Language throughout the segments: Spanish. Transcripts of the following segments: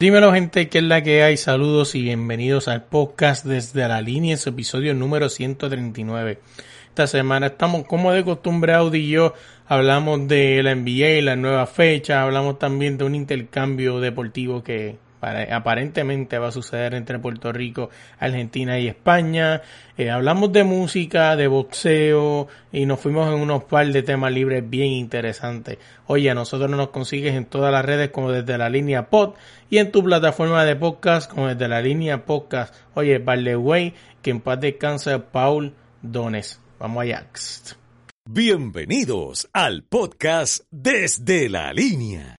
Dímelo gente, ¿qué es la que hay? Saludos y bienvenidos al podcast desde la línea, en su episodio número 139. Esta semana estamos como de costumbre Audi y yo, hablamos de la NBA, la nueva fecha, hablamos también de un intercambio deportivo que aparentemente va a suceder entre Puerto Rico, Argentina y España. Eh, hablamos de música, de boxeo y nos fuimos en unos par de temas libres bien interesantes. Oye, a nosotros nos consigues en todas las redes como desde la línea pod y en tu plataforma de podcast como desde la línea podcast. Oye, vale way, que en paz descanse Paul Dones. Vamos allá. Bienvenidos al podcast desde la línea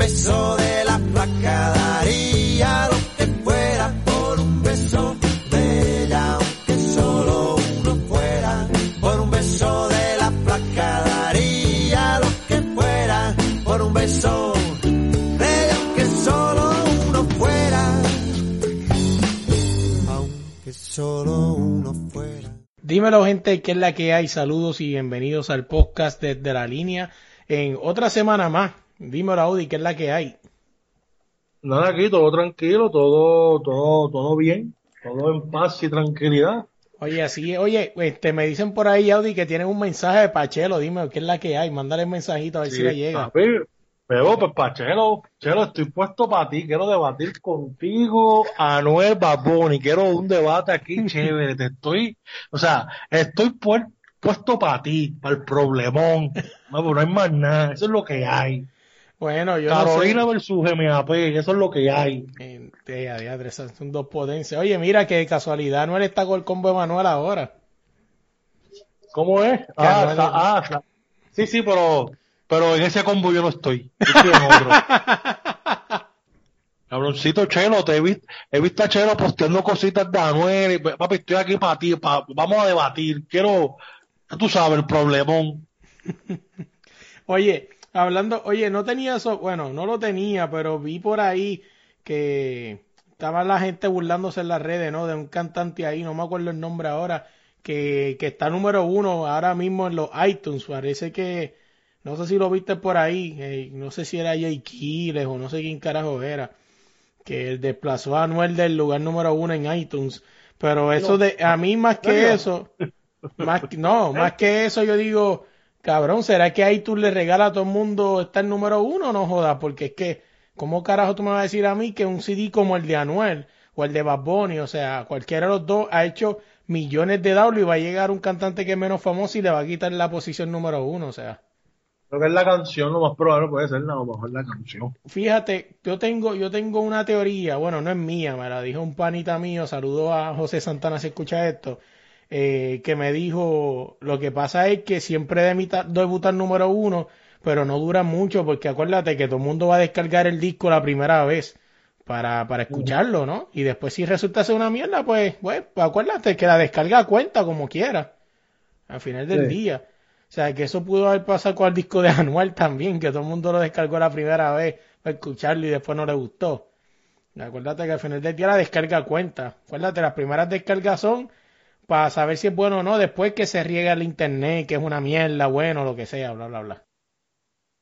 beso de la placa daría lo que fuera por un beso de aunque solo uno fuera. Por un beso de la placa daría lo que fuera por un beso de aunque solo uno fuera. Aunque solo uno fuera. Dímelo gente, ¿qué es la que hay? Saludos y bienvenidos al podcast desde la línea en otra semana más Dímelo, Audi, ¿qué es la que hay? Nada aquí, todo tranquilo, todo, todo, todo bien, todo en paz y tranquilidad. Oye, así, oye, este, me dicen por ahí, Audi, que tienen un mensaje de Pachelo, dime, ¿qué es la que hay? Mándale un mensajito a ver si le llega. pero, pues Pachelo, Chelo, estoy puesto para ti, quiero debatir contigo, Anuel Baboni, quiero un debate aquí chévere, te estoy, o sea, estoy puesto para ti, para el problemón, no, pues no hay más nada, eso es lo que hay. Bueno, yo Carolina no versus GMAP, eso es lo que hay. Gente, son dos potencias. Oye, mira que casualidad no está con el combo de Manuel ahora. ¿Cómo es? Ah, ah sí, sí, pero, pero en ese combo yo no estoy. estoy en otro. Cabroncito Chelo, te he, visto, he visto a Chelo posteando cositas de Anuel. Papi, estoy aquí para ti, vamos a debatir. Quiero, tú sabes, el problemón. Oye, hablando, oye, no tenía eso, bueno, no lo tenía, pero vi por ahí que estaba la gente burlándose en las redes, ¿no? De un cantante ahí, no me acuerdo el nombre ahora, que, que está número uno ahora mismo en los iTunes. Parece que, no sé si lo viste por ahí, eh, no sé si era Jay Quiles o no sé quién carajo era, que desplazó a Anuel del lugar número uno en iTunes. Pero eso de, a mí más que eso, más, no, más que eso yo digo, Cabrón, ¿será que ahí tú le regalas a todo el mundo estar número uno? No jodas, porque es que, ¿cómo carajo tú me vas a decir a mí que un CD como el de Anuel o el de Bad Bunny, o sea, cualquiera de los dos ha hecho millones de dólares y va a llegar un cantante que es menos famoso y le va a quitar la posición número uno, o sea. Creo que es la canción, lo más probable puede ser, lo mejor la canción. Fíjate, yo tengo, yo tengo una teoría, bueno, no es mía, me la dijo un panita mío, saludo a José Santana si escucha esto eh, que me dijo, lo que pasa es que siempre debutar número uno, pero no dura mucho porque acuérdate que todo el mundo va a descargar el disco la primera vez para, para escucharlo, ¿no? Y después si resulta ser una mierda, pues, pues, acuérdate que la descarga cuenta como quiera, al final del día. O sea, que eso pudo haber pasado con el disco de Anual también, que todo el mundo lo descargó la primera vez para escucharlo y después no le gustó. Acuérdate que al final del día la descarga cuenta. Acuérdate, las primeras descargas son para saber si es bueno o no después que se riega el internet, que es una mierda, bueno, lo que sea, bla, bla, bla.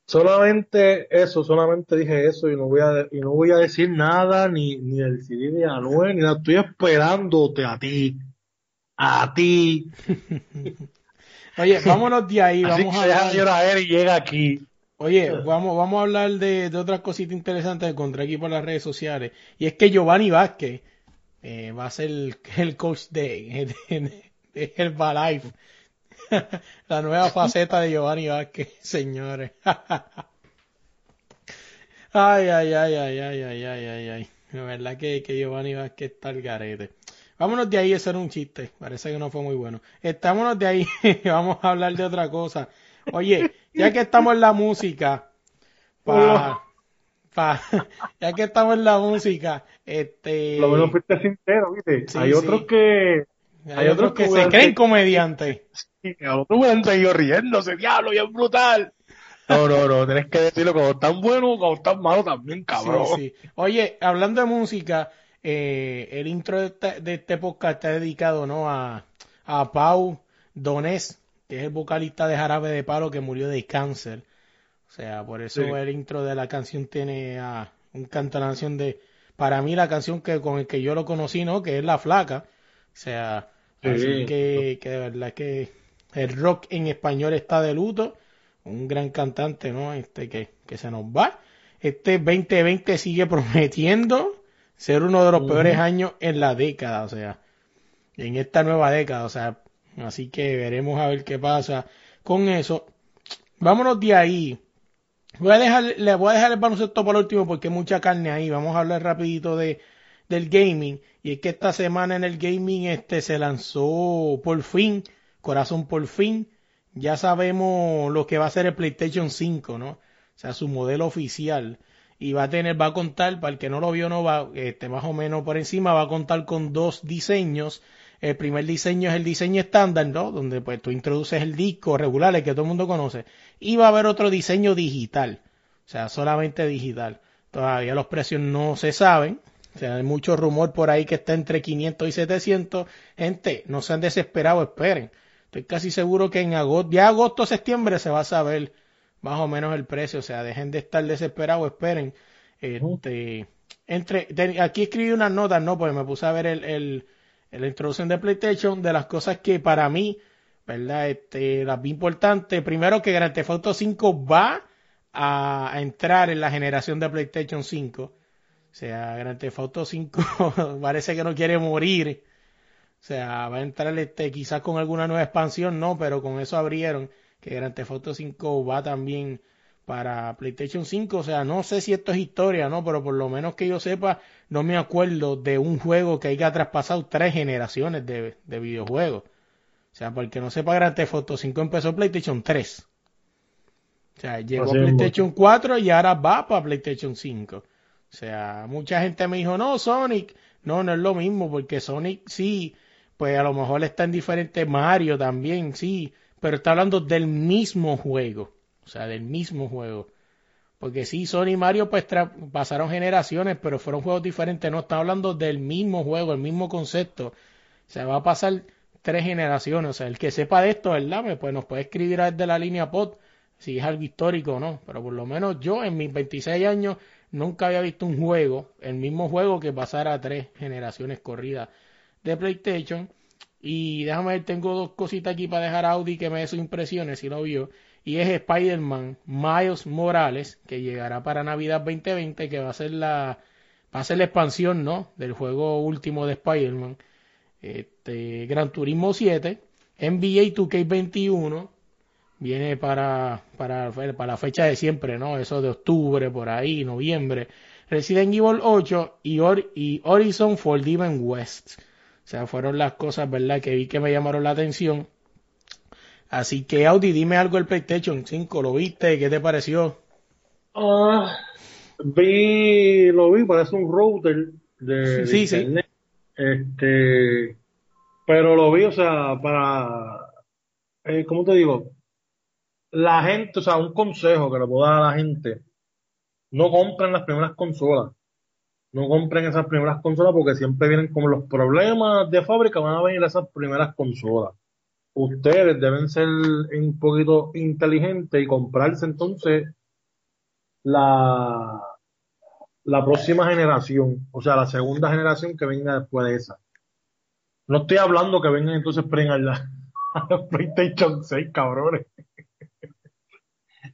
Solamente eso, solamente dije eso y no voy a, y no voy a decir nada ni, ni del CD ni a Anuel, ni nada. Estoy esperándote a ti. A ti. Oye, vámonos de ahí, vamos a hablar. y llega aquí. Oye, vamos, vamos a hablar de, de otras cositas interesantes que encontré aquí por las redes sociales. Y es que Giovanni Vázquez eh, va a ser el, coach de, de, de Herbalife. La nueva faceta de Giovanni Vázquez, señores. ay, ay, ay, ay, ay, ay, ay, ay, ay. La verdad que, que Giovanni Vázquez está el garete. Vámonos de ahí, ese era un chiste. Parece que no fue muy bueno. Estámonos de ahí, vamos a hablar de otra cosa. Oye, ya que estamos en la música, para ya que estamos en la música, este. Lo menos fuiste sincero, ¿viste? hay otros que. Hay, otros que, se creen comediantes. Sí, a otros me han seguido riéndose, diablo, y es brutal. No, no, no, tienes que decirlo como están bueno como están malo también, cabrón. Sí, sí. Oye, hablando de música, eh, el intro de este, podcast está dedicado, ¿no? A, a Pau Donés, que es el vocalista de Jarabe de Palo que murió de cáncer. O sea, por eso Sí. el intro de la canción tiene a un canto de la canción de, para mí la canción que con el que yo lo conocí, ¿no? Que es La Flaca. O sea, Sí. así que, que de verdad que el rock en español está de luto. Un gran cantante, ¿no? Este que, que se nos va. Este 2020 sigue prometiendo ser uno de los peores años en la década, o sea, en esta nueva década, o sea, así que veremos a ver qué pasa con eso. Vámonos de ahí. Voy a dejar, le voy a dejar el baloncesto por último porque hay mucha carne ahí. Vamos a hablar rapidito de, del gaming. Y es que esta semana en el gaming este se lanzó por fin, corazón por fin, ya sabemos lo que va a ser el PlayStation 5, ¿no? O sea, su modelo oficial. Y va a tener, va a contar, para el que no lo vio, no va, este, más o menos por encima, va a contar con dos diseños. El primer diseño es el diseño estándar, ¿no? Donde pues tú introduces el disco regular, el que todo el mundo conoce. Y va a haber otro diseño digital. O sea, solamente digital. Todavía los precios no se saben. O sea, hay mucho rumor por ahí que está entre 500 y 700. Gente, no se han desesperado, esperen. Estoy casi seguro que en agosto, ya agosto, septiembre se va a saber más o menos el precio. O sea, dejen de estar desesperados, esperen. Este, entre, de- aquí escribí unas notas, no, pues me puse a ver el, el, la introducción de PlayStation, de las cosas que para mí, ¿verdad? Este, las bien importantes. Primero que Grand Theft Auto 5 va a, a entrar en la generación de PlayStation 5. O sea, Grand Theft Auto 5 parece que no quiere morir. O sea, va a entrar este, quizás con alguna nueva expansión, no, pero con eso abrieron que Grand Theft Auto 5 va también para PlayStation 5. O sea, no sé si esto es historia, ¿no? Pero por lo menos que yo sepa, no me acuerdo de un juego que haya traspasado tres generaciones de, de videojuegos. O sea, para el que no sepa, Grand Theft Auto 5 empezó PlayStation 3. O sea, llegó Así PlayStation 4 y ahora va para PlayStation 5. O sea, mucha gente me dijo, no, Sonic. No, no es lo mismo, porque Sonic sí, pues a lo mejor está en diferente Mario también, sí, pero está hablando del mismo juego. O sea, del mismo juego. Porque sí, Sonic y Mario pues pasaron generaciones, pero fueron juegos diferentes. No, está hablando del mismo juego, el mismo concepto. O sea, va a pasar tres generaciones. O sea, el que sepa de esto, ¿verdad? Pues nos puede escribir desde la línea pod si es algo histórico o no. Pero por lo menos yo en mis 26 años nunca había visto un juego, el mismo juego que pasara tres generaciones corridas de PlayStation. Y déjame ver, tengo dos cositas aquí para dejar a Audi que me dé sus impresiones, si lo vio. Y es Spider-Man Miles Morales, que llegará para Navidad 2020, que va a ser la, va a ser la expansión, ¿no? Del juego último de Spider-Man. Este, Gran Turismo 7, NBA 2K21, viene para, para, para la fecha de siempre, ¿no? Eso de octubre, por ahí, noviembre. Resident Evil 8 y, Hor- y Horizon West. O sea, fueron las cosas, ¿verdad? Que vi que me llamaron la atención. Así que, Audi, dime algo del PlayStation 5. ¿Lo viste? ¿Qué te pareció? Ah, vi, lo vi, parece un router de, de Sí, sí. internet. Este, pero lo vi, o sea, para, eh, ¿cómo te digo? La gente, o sea, un consejo que le puedo dar a la gente, no compren las primeras consolas. No compren esas primeras consolas porque siempre vienen como los problemas de fábrica, van a venir esas primeras consolas. Ustedes deben ser un poquito inteligentes y comprarse entonces la, la próxima generación, o sea, la segunda generación que venga después de esa. No estoy hablando que vengan entonces prengan la, la PlayStation 6, cabrones.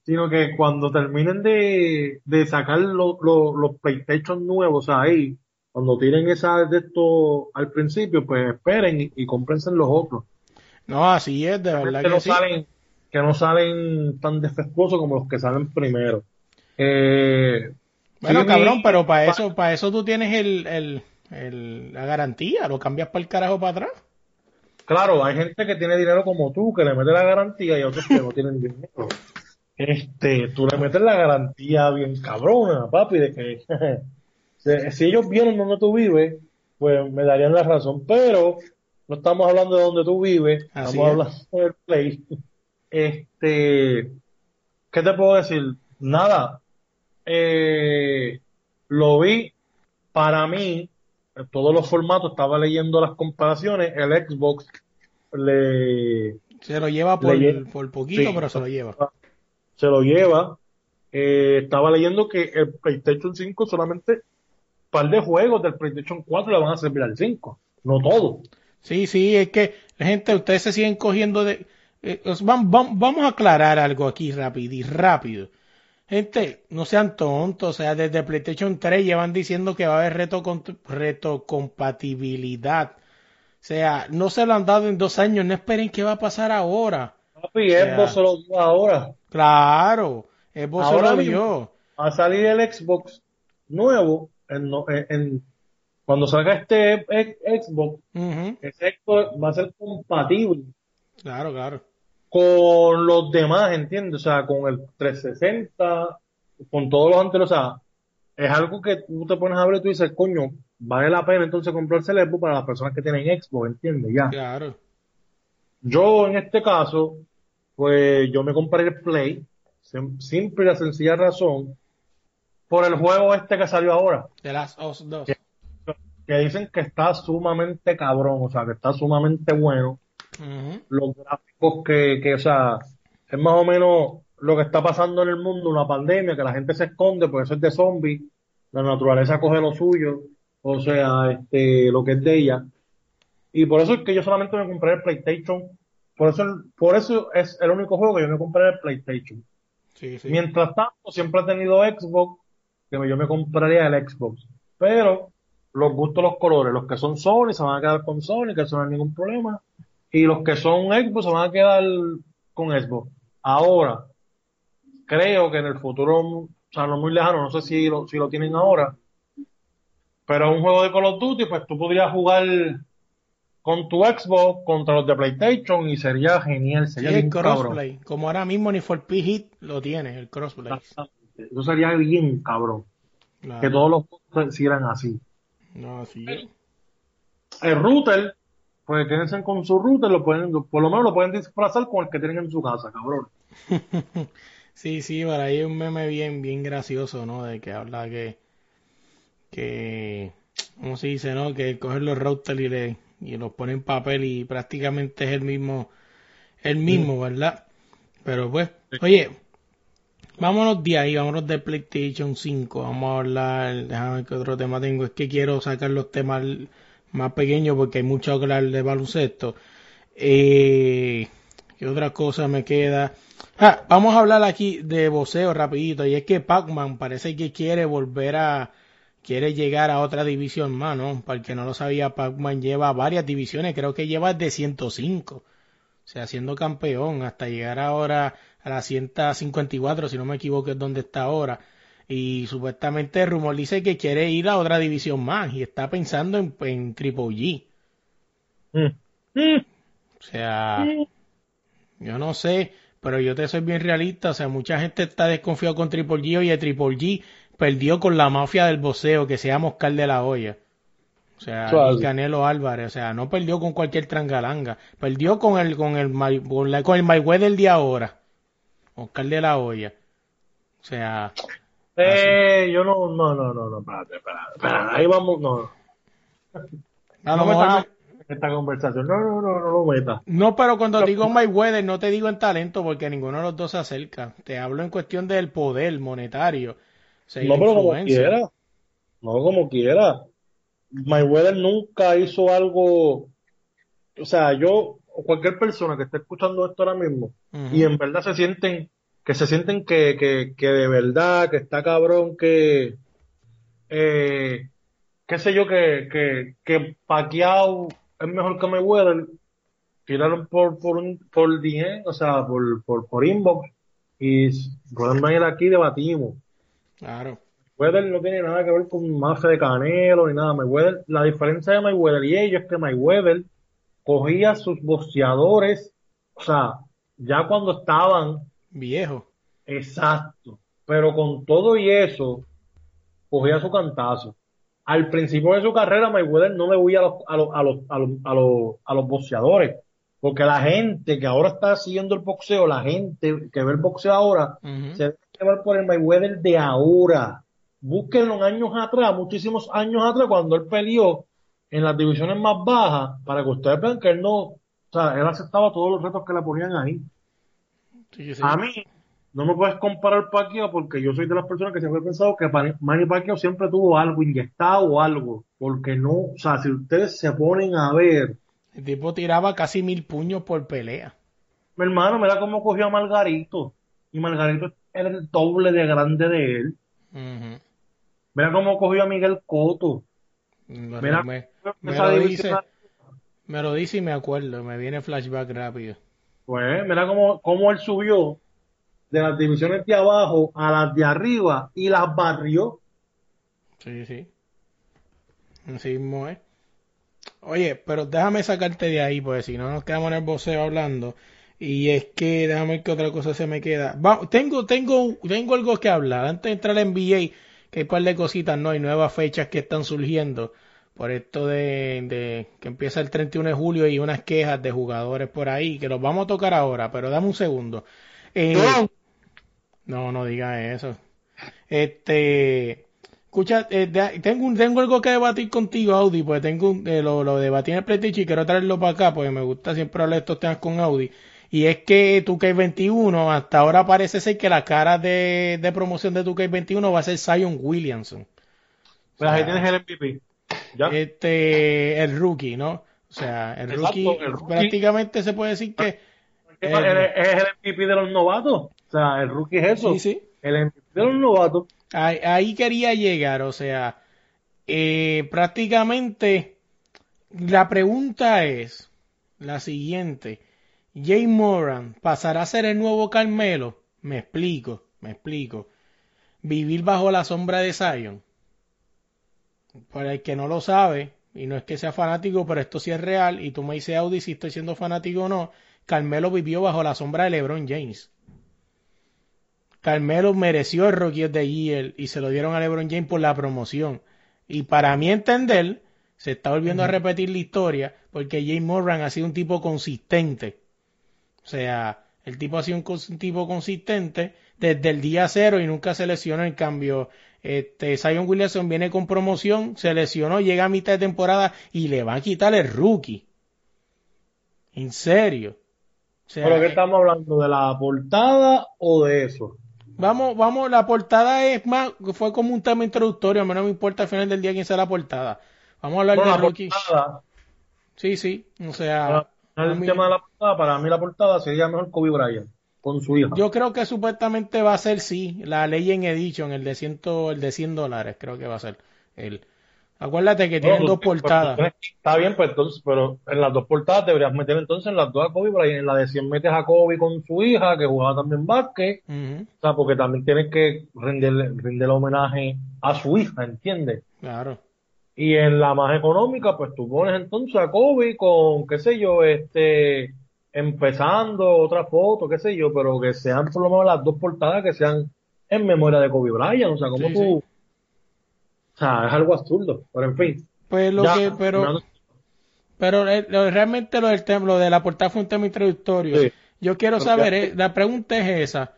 Sino que cuando terminen de, de sacar lo- lo- los PlayStation nuevos ahí, cuando tiren esa de esto al principio, pues esperen y, y cómprense los otros. No, así es, de verdad que no sí. salen, que no salen tan defectuosos como los que salen primero. Eh, Bueno, sí, cabrón, pero para eso, para eso tú tienes el, el, el- la garantía, lo cambias para el carajo para atrás. Claro, hay gente que tiene dinero como tú, que le mete la garantía y otros que no tienen dinero. Este, tú le metes la garantía bien cabrona, papi, de que si, si ellos vieron donde tú vives, pues me darían la razón, pero no estamos hablando de donde tú vives, Así estamos es. hablando del play. Este, ¿qué te puedo decir? Nada, eh, lo vi, para mí, en todos los formatos, estaba leyendo las comparaciones, el Xbox le Se lo lleva por, Le por poquito, Sí. pero se lo lleva. se lo lleva, eh, estaba leyendo que el PlayStation 5 solamente un par de juegos del PlayStation 4 le van a servir al 5, no todo. Sí, sí, es que, gente, ustedes se siguen cogiendo de... eh, vam- vamos a aclarar algo aquí rápido y rápido. Gente, no sean tontos, o sea, desde PlayStation 3 llevan diciendo que va a haber reto, cont- reto compatibilidad. O sea, no se lo han dado en dos años, no esperen qué va a pasar ahora. Papi, Ya. Xbox se lo dio ahora. Claro, Xbox se Ahora lo mismo. dio. Va a salir el Xbox nuevo en- en- cuando salga este ex- Xbox, Ujú, ese Xbox va a ser compatible Claro, claro. con los demás, ¿entiendes? O sea, con el 360, con todos los anteriores, o sea, es algo que tú te pones a ver y tú dices, coño, vale la pena entonces comprarse el Xbox para las personas que tienen Xbox, ¿entiendes? Ya. Claro. Yo, en este caso, pues yo me compré el Play, sim- simple y la sencilla razón, por el juego este que salió ahora, De las OS 2. que dicen que está sumamente cabrón, o sea, que está sumamente bueno. Los gráficos que, que, o sea, es más o menos lo que está pasando en el mundo, una pandemia, que la gente se esconde, porque eso es de zombies, la naturaleza coge lo suyo, o sea, este, lo que es de ella. Y por eso es que yo solamente me compré el PlayStation, por eso, por eso es el único juego que yo me compré el PlayStation. Sí, sí. Mientras tanto, siempre he tenido Xbox, que yo me compraría el Xbox. Pero los gustos, los colores, los que son Sony se van a quedar con Sony, que eso no hay ningún problema. Y los que son Xbox se van a quedar con Xbox. Ahora, creo que en el futuro, o sea, no muy lejano, no sé si lo, si lo tienen ahora, pero un juego de Call of Duty, pues tú podrías jugar con tu Xbox contra los de PlayStation y sería genial, Sí, sería el bien cabrón. crossplay. Como ahora mismo ni for P Hit lo tiene, el crossplay. Eso sería bien cabrón. Claro. que todos los juegos se hicieran así. No, sí. El router, pues quédense con su router, lo pueden, por lo menos lo pueden disfrazar con el que tienen en su casa, cabrón. Sí, sí, por ahí hay un meme bien, bien gracioso, ¿no? De que habla que, que, ¿cómo se dice, no? Que cogen los routers y, le, y los ponen en papel y prácticamente es el mismo, el mismo, ¿verdad? Pero pues, oye, vámonos de ahí, vámonos de PlayStation 5, vamos a hablar, déjame ver qué otro tema tengo, es que quiero sacar los temas más pequeños porque hay mucho que hablar de baloncesto. Eh, ¿Qué otra cosa me queda? Ah, vamos a hablar aquí de voceo rapidito. Y es que Pac-Man parece que quiere volver a... Quiere llegar a otra división más, ¿no? Para el que no lo sabía, Pac-Man lleva varias divisiones. Creo que lleva de 105. O sea, siendo campeón hasta llegar ahora a la 154, si no me equivoco, es donde está ahora. Y supuestamente el rumor dice que quiere ir a otra división más y está pensando en, en Triple G. Mm. Mm. O sea, yo no sé, pero yo te soy bien realista. O sea, mucha gente está desconfiado con Triple G. Oye, Triple G perdió con la mafia del boxeo que se llama Oscar de la Hoya. O sea, y Canelo Álvarez. O sea, no perdió con cualquier trangalanga. Perdió con el, con el, con la- con el Mayweather de ahora. Oscar de la Hoya. O sea, Eh, yo no, no, no, no, no, espérate, espérate, espérate, ahí vamos, no, a lo no mejor me- esta conversación, no, no, no, no lo metas. No, pero cuando digo Mayweather no te digo en talento porque ninguno de los dos se acerca. Te hablo en cuestión del poder monetario. O sea, y No, pero como quiera, no como quiera. Mayweather nunca hizo algo, o sea, yo, o cualquier persona que esté escuchando esto ahora mismo, y en verdad se sienten, que se sienten que, que, que de verdad, que está cabrón, que, eh, qué sé yo, que, que, que Pacquiao es mejor que Mayweather, tiraron por, por un, por DM, o sea, por, por, por inbox, y pueden venir aquí debatimos. Claro. Mayweather no tiene nada que ver con mafia de Canelo ni nada. Mayweather, la diferencia de Mayweather y ellos es que Mayweather cogía sus boxeadores, o sea, ya cuando estaban Viejo. exacto, pero con todo y eso, cogía su cantazo. Al principio de su carrera, Mayweather no le huía a los, a los, a los, a los, a los, a los boxeadores, porque la gente que ahora está siguiendo el boxeo, la gente que ve el boxeo ahora, Ujú. se debe llevar por el Mayweather de ahora. Búsquenlo en años atrás, muchísimos años atrás, cuando él peleó en las divisiones más bajas, para que ustedes vean que él no, o sea, él aceptaba todos los retos que le ponían ahí. Sí, sí. A mí, no me puedes comparar Pacquiao porque yo soy de las personas que siempre he pensado que Manny Pacquiao siempre tuvo algo inyectado o algo, porque no, o sea, si ustedes se ponen a ver, El tipo tiraba casi mil puños por pelea. mi hermano, mira cómo cogió a Margarito, y Margarito era el doble de grande de él, mira cómo cogió a Miguel Cotto, Me, lo dice, me lo dice y me acuerdo, me viene flashback rápido. Pues mira cómo, cómo él subió de las divisiones de abajo a las de arriba y las barrió. Sí, sí. Así mismo es. Oye, pero déjame sacarte de ahí, porque si no nos quedamos en el boxeo hablando. Y es que déjame ver qué otra cosa se me queda. Va- tengo, tengo, tengo algo que hablar. Antes de entrar al NBA, que hay un par de cositas, ¿no? Hay nuevas fechas que están surgiendo. Por esto de, de que empieza el 31 de julio y unas quejas de jugadores por ahí, que los vamos a tocar ahora, pero dame un segundo. Eh, no, no diga eso. Este, escucha, eh, de- tengo, tengo algo que debatir contigo, Audi, porque tengo eh, lo, lo debatí en el PlayStation y quiero traerlo para acá, porque me gusta siempre hablar de estos temas con Audi. Y es que 2K21, hasta ahora parece ser que la cara de, de promoción de 2K21 va a ser Zion Williamson. Pues ahí O sea, tienes el MVP. ¿Ya? Este, el rookie, ¿no? O sea, el Exacto, rookie, el rookie. prácticamente se puede decir que, ¿Qué eh, pa- él es es el MVP de los novatos. O sea, el rookie es eso. sí, sí. El MVP de los novatos. Ahí, ahí quería llegar, o sea, eh, prácticamente la pregunta es la siguiente. Jay Moran pasará a ser el nuevo Carmelo. Me explico, me explico. Vivir bajo la sombra de Zion. Para el que no lo sabe, y no es que sea fanático, pero esto sí es real, y tú me dices, Audi, si estoy siendo fanático o no, Carmelo vivió bajo la sombra de LeBron James. Carmelo mereció el Rookie the Year y se lo dieron a LeBron James por la promoción. Y para mi entender, se está volviendo a repetir la historia porque James Moran ha sido un tipo consistente. O sea, el tipo ha sido un, tipo consistente desde el día cero y nunca se lesionó. En cambio, este, Zion Williamson viene con promoción, se lesionó, llega a mitad de temporada y le va a quitar el rookie. En serio. O sea, ¿Pero qué eh, estamos hablando? ¿De la portada o de eso? Vamos, vamos, la portada es más, fue como un tema introductorio, a mí no me importa al final del día quién sea la portada. Vamos a hablar Bueno, de la rookie. portada, Sí, sí, o sea, para- a el mí- tema de la portada, para mí la portada sería mejor Kobe Bryant con su hija. yo creo que supuestamente va a ser sí, la ley en edition, el de ciento, el de 100 dólares, creo que va a ser el. Acuérdate que tienen No, dos tú- pues, portadas. tienes- Está bien, pues entonces, pero en las dos portadas deberías meter entonces en las dos a Kobe Bryant. En la de 100 metes a Kobe con su hija, que jugaba también básquet. O sea, porque también tienes que rendirle, rendirle homenaje a su hija, ¿entiendes? claro. Y en la más económica, pues tú pones entonces a Kobe con, qué sé yo, este, empezando otra foto, qué sé yo, pero que sean por lo menos las dos portadas que sean en memoria de Kobe Bryant. O sea, como Sí, tú, sí. o sea, es algo absurdo. Pero en fin, Pues lo ya, que, pero, pero eh, lo- realmente lo del tema, lo de la portada fue un tema introductorio. Sí. Yo quiero saber, eh, la pregunta es esa.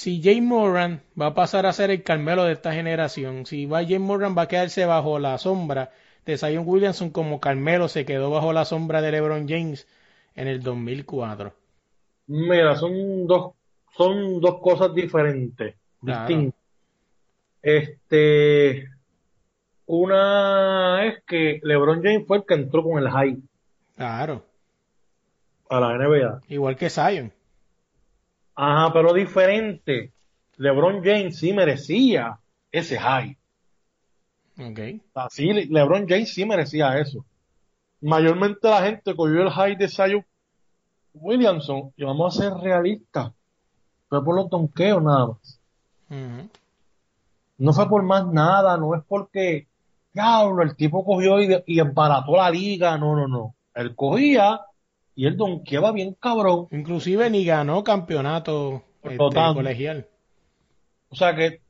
Si Jay Moran va a pasar a ser el Carmelo de esta generación, si va Jay Moran va a quedarse bajo la sombra de Zion Williamson como Carmelo se quedó bajo la sombra de LeBron James en el 2004. Mira, son dos, son dos cosas diferentes, Claro. distintas. Este, una es que LeBron James fue el que entró con el hype Claro, a la NBA. igual que Zion. Ajá, pero diferente. LeBron James sí merecía ese hype. Ok. Así, LeBron James sí merecía eso. Mayormente la gente cogió el hype de Zion Williamson y vamos a ser realistas. Fue por los donkeos nada más. No fue por más nada, no es porque, diablo, el tipo cogió y, y embarató la liga, no, no, no. Él cogía y él donkeaba bien cabrón. Inclusive ni ganó campeonato este, colegial. O sea que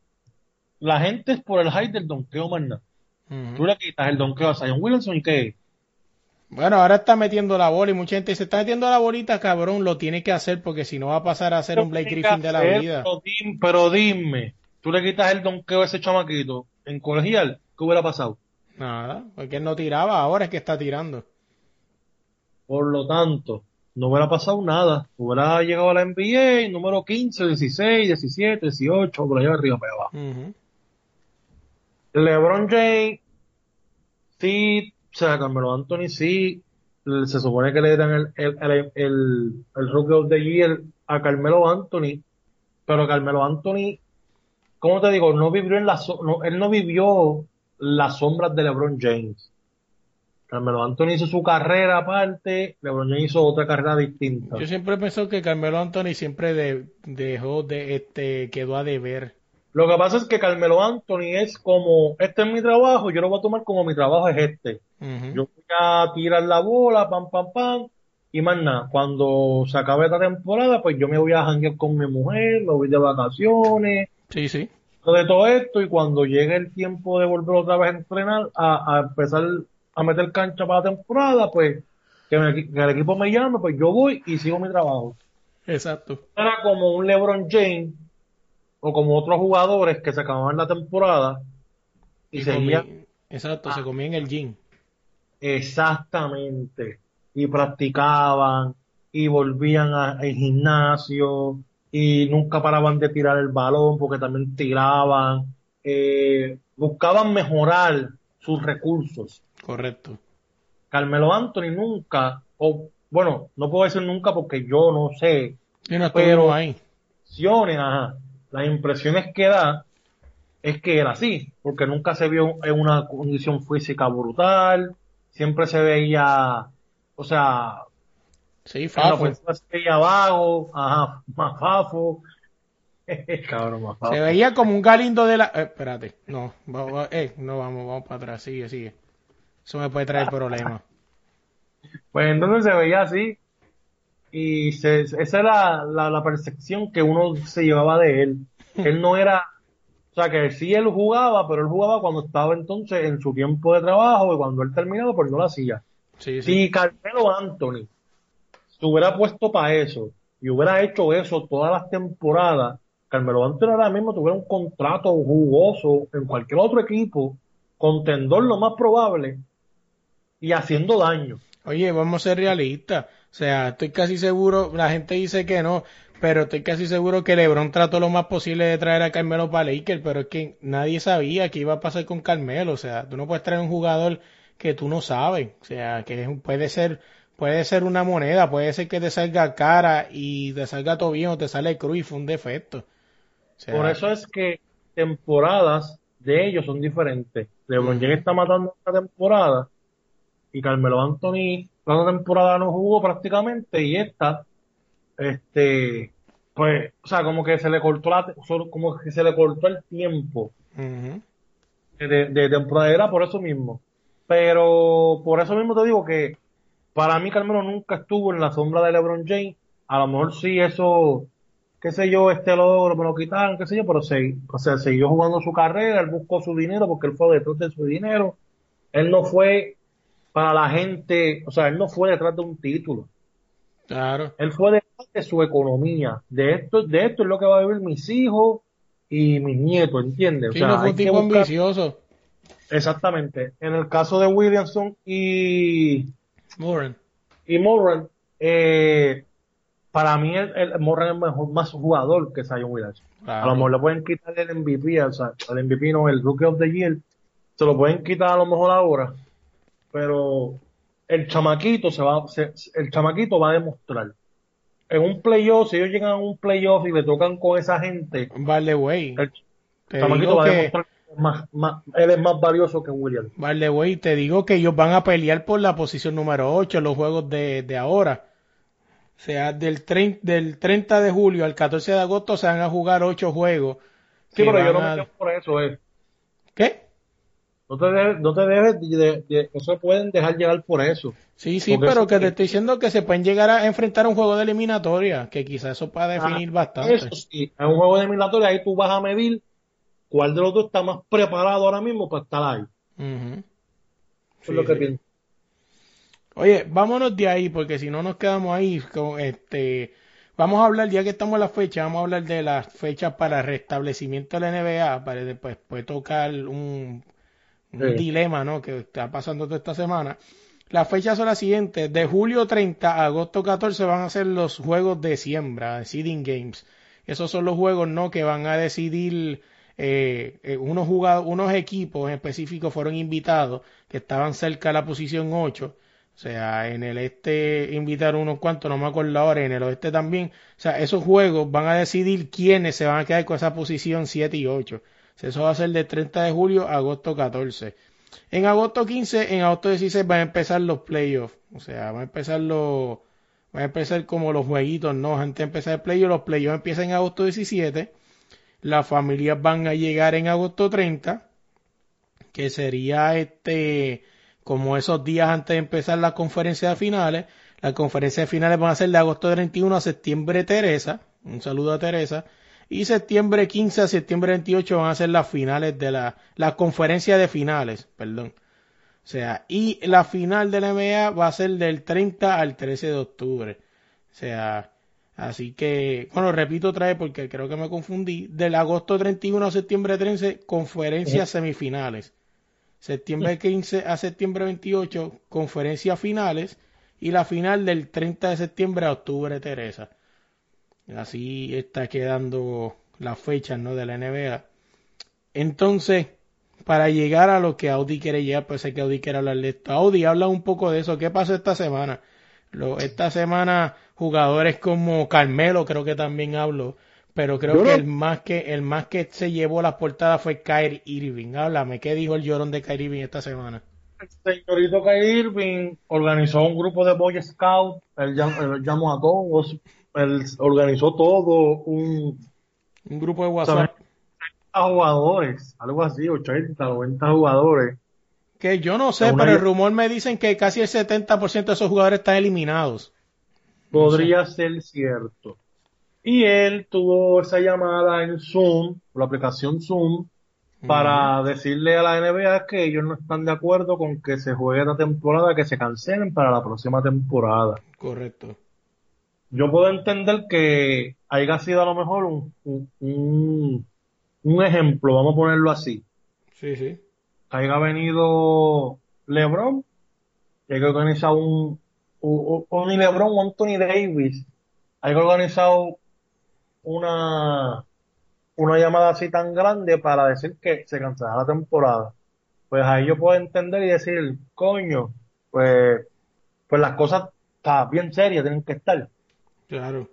la gente es por el hype del donkeo más nada. Tú le quitas el donkeo a Zion Williamson y qué? Bueno, ahora está metiendo la bola y mucha gente dice, está metiendo la bolita, cabrón, lo tiene que hacer porque si no va a pasar a ser un Blake Griffin de la Pero vida. dim- Pero dime, tú le quitas el donkeo a ese chamaquito en colegial, ¿qué hubiera pasado? Nada, porque él no tiraba, ahora es que está tirando. Por lo tanto, no hubiera pasado nada. Hubiera llegado a la NBA, número 15, 16, 17, 18, por allá arriba para abajo. LeBron James, sí, o sea, Carmelo Anthony sí, se supone que le dan el, el, el, el, el Rookie of the Year a Carmelo Anthony, pero Carmelo Anthony, ¿cómo te digo? No vivió en la, no, él no vivió las sombras de LeBron James. Carmelo Anthony hizo su carrera aparte, LeBron James hizo otra carrera distinta. Yo siempre pensé que Carmelo Anthony siempre de- dejó de, este, quedó a deber. Lo que pasa es que Carmelo Anthony es como, este es mi trabajo, yo lo voy a tomar como mi trabajo es este. Yo voy a tirar la bola, pam, pam, pam, y más nada. Cuando se acabe esta temporada, pues yo me voy a janguear con mi mujer, me voy de vacaciones, Sí, sí. de todo esto, y cuando llegue el tiempo de volver otra vez a entrenar, a, a empezar a meter cancha para la temporada, pues que, me- que el equipo me llame, pues yo voy y sigo mi trabajo. Exacto. Era como un LeBron James o como otros jugadores que se acababan la temporada y, Y seguían comí- exacto, se Ah. comía en el gym. Exactamente. Y practicaban y volvían a- al gimnasio y nunca paraban de tirar el balón porque también tiraban. eh, buscaban mejorar sus recursos. Correcto. Carmelo Anthony nunca, o bueno, no puedo decir nunca porque yo no sé, no Pero- ahí. impresiones, ajá, las impresiones que da es que era así, porque nunca se vio en una condición física brutal, siempre se veía, o sea, Sí, Fafo. se veía vago, ajá, más fafo, cabrón, más fafo. Se veía como un galindo de la... eh, espérate. No, va- va- eh, no vamos, vamos para atrás. Sigue, sigue. Eso me puede traer problemas. Pues entonces se veía así, y se, esa era la, la percepción que uno se llevaba de él. Él no era, o sea, que sí él jugaba, pero él jugaba cuando estaba entonces en su tiempo de trabajo, y cuando él terminaba, pues no lo hacía. Sí, sí. Si Carmelo Anthony se hubiera puesto para eso y hubiera hecho eso todas las temporadas, Carmelo Anthony ahora mismo tuviera un contrato jugoso en cualquier otro equipo, contendor lo más probable y haciendo daño. Oye, vamos a ser realistas. O sea, estoy casi seguro, la gente dice que no, pero estoy casi seguro que LeBron trató lo más posible de traer a Carmelo para Lakers, pero es que nadie sabía qué iba a pasar con Carmelo. O sea, tú no puedes traer un jugador que tú no sabes. O sea, que puede ser, puede ser una moneda, puede ser que te salga cara y te salga todo bien o te sale cruz y fue un defecto. O sea, Por eso es que temporadas de ellos son diferentes. LeBron James está matando esta temporada y Carmelo Anthony la otra temporada no jugó prácticamente y esta, este, pues, o sea, como que se le cortó la, como que se le cortó el tiempo de temporada era por eso mismo. Pero por eso mismo te digo que para mí Carmelo nunca estuvo en la sombra de LeBron James. A lo mejor sí eso, qué sé yo, este logro me lo quitaron, qué sé yo, pero se, o sea, siguió jugando su carrera, él buscó su dinero porque él fue detrás de su dinero. Él no fue para la gente, o sea, él no fue detrás de un título. Claro. Él fue detrás de su economía. De esto, de esto es lo que va a vivir mis hijos y mis nietos, ¿entiendes? O Sí, sea, no fue un tipo buscar- ambicioso. Exactamente. En el caso de Williamson y, Warren. y Moran, eh, para mí el, el Moran es mejor, más jugador que Zion Williamson. A Claro. lo mejor le pueden quitar el MVP, o sea, el MVP no, el Rookie of the Year, se lo pueden quitar a lo mejor ahora, pero el chamaquito se va, se- el chamaquito va a demostrar. En un playoff, si ellos llegan a un playoff y le tocan con esa gente, the way, el chamaquito va a que, demostrar que es más, más, él es más valioso que Williams. by the way, te digo que ellos van a pelear por la posición número 8 en los juegos de, de ahora. O sea, del, trein- del 30 de julio al 14 de agosto se van a jugar 8 juegos. Sí, pero yo no a- me quedo por eso, eh. ¿Qué? No te debes, no te debes de, de- no se pueden dejar llevar por eso. Sí, sí, Porque pero eso- que te estoy diciendo que se pueden llegar a enfrentar a un juego de eliminatoria, que quizás eso pueda definir Ah, bastante. Eso sí, en un juego de eliminatoria ahí tú vas a medir cuál de los dos está más preparado ahora mismo para estar ahí. Ujú. Eso Sí, es lo que sí. pienso. Oye, vámonos de ahí, porque si no nos quedamos ahí con este. Vamos a hablar, ya que estamos en la fecha, vamos a hablar de las fechas para restablecimiento de la NBA, para después, después tocar un, un dilema, ¿no? Que está pasando toda esta semana. las fechas son las siguientes. De julio 30 a agosto 14 van a ser los juegos de siembra, seeding games. Esos son los juegos, ¿no? Que van a decidir eh, eh, unos jugadores, unos equipos en específico fueron invitados que estaban cerca de la posición 8. O sea, en el este invitaron unos cuantos, no me acuerdo ahora, en el oeste también. O sea, esos juegos van a decidir quiénes se van a quedar con esa posición 7 y 8. Eso va a ser de 30 de julio a agosto 14. En agosto 15, en agosto 16 van a empezar los playoffs. O sea, van a empezar los, van a empezar como los jueguitos, ¿no? Antes de empezar el playoff, los playoffs empiezan en agosto 17. Las familias van a llegar en agosto 30, que sería este, como esos días antes de empezar la conferencia de finales. Las conferencias finales van a ser de agosto 31 a septiembre Teresa. Un saludo a Teresa. Y septiembre 15 a septiembre 28 van a ser las finales de la, la conferencia de finales, perdón. O sea, y la final de la NBA va a ser del 30 al 13 de octubre. O sea, así que, bueno, repito otra vez porque creo que me confundí. Del agosto 31 a septiembre 13, conferencias semifinales. Septiembre 15 a septiembre 28, conferencias finales. Y la final del 30 de septiembre a octubre, Teresa. Así está quedando las fechas ¿no? de la NBA. Entonces, para llegar a lo que Audi quiere llegar, pues sé que Audi quiere hablar de esto. Audi, habla un poco de eso. ¿Qué pasó esta semana? Lo, esta semana, jugadores como Carmelo, creo que también hablo. Pero creo que el más que el más que se llevó las portadas fue Kyrie Irving. Háblame, ¿qué dijo el llorón de Kyrie Irving esta semana? El señorito Kyrie Irving organizó un grupo de Boy Scout. Él, llam- él llamó a todos. Él organizó todo. Un, Un grupo de WhatsApp. jugadores, algo así, 80, 90 jugadores. Que yo no sé, pero el rumor me dicen que casi el 70% de esos jugadores están eliminados. Podría ser cierto. Y él tuvo esa llamada en Zoom, por la aplicación Zoom, para decirle a la NBA que ellos no están de acuerdo con que se juegue la temporada, que se cancelen para la próxima temporada. Correcto. Yo puedo entender que haya sido a lo mejor un, un, un- un ejemplo, vamos a ponerlo así. Sí, sí. que haya venido LeBron, que haya organizado un, o ni LeBron o Anthony Davis, haya organizado una, una llamada así tan grande para decir que se cancelará la temporada. Pues ahí yo puedo entender y decir, coño, pues, pues las cosas está bien serias, tienen que estar. Claro.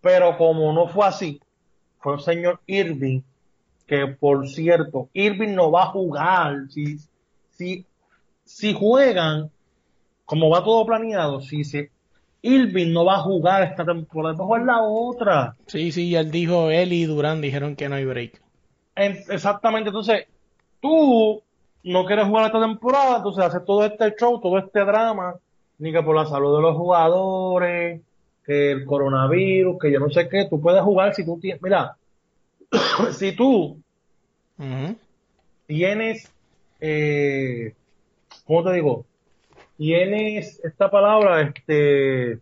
Pero como no fue así, fue el señor Irving, que por cierto, Irving no va a jugar. Si, si, si juegan, como va todo planeado, si se, Irving no va a jugar esta temporada, va a jugar la otra. Sí, sí, él dijo, él y Durán dijeron que no hay break. En- exactamente, entonces, tú no quieres jugar esta temporada, entonces haces todo este show, todo este drama, ni que por la salud de los jugadores, que el coronavirus, que yo no sé qué, tú puedes jugar si tú tienes, mira, si tú tienes, eh, ¿cómo te digo? Tienes esta palabra, este,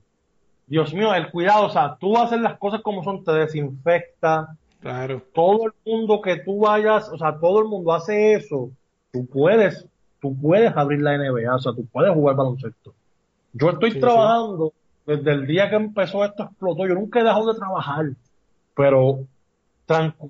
Dios mío, el cuidado, o sea, tú haces las cosas como son, te desinfecta, Claro. todo el mundo que tú vayas, o sea, todo el mundo hace eso, tú puedes, tú puedes abrir la NBA, o sea, tú puedes jugar baloncesto. Yo estoy Sí, sí. Desde el día que empezó esto explotó, yo nunca he dejado de trabajar, pero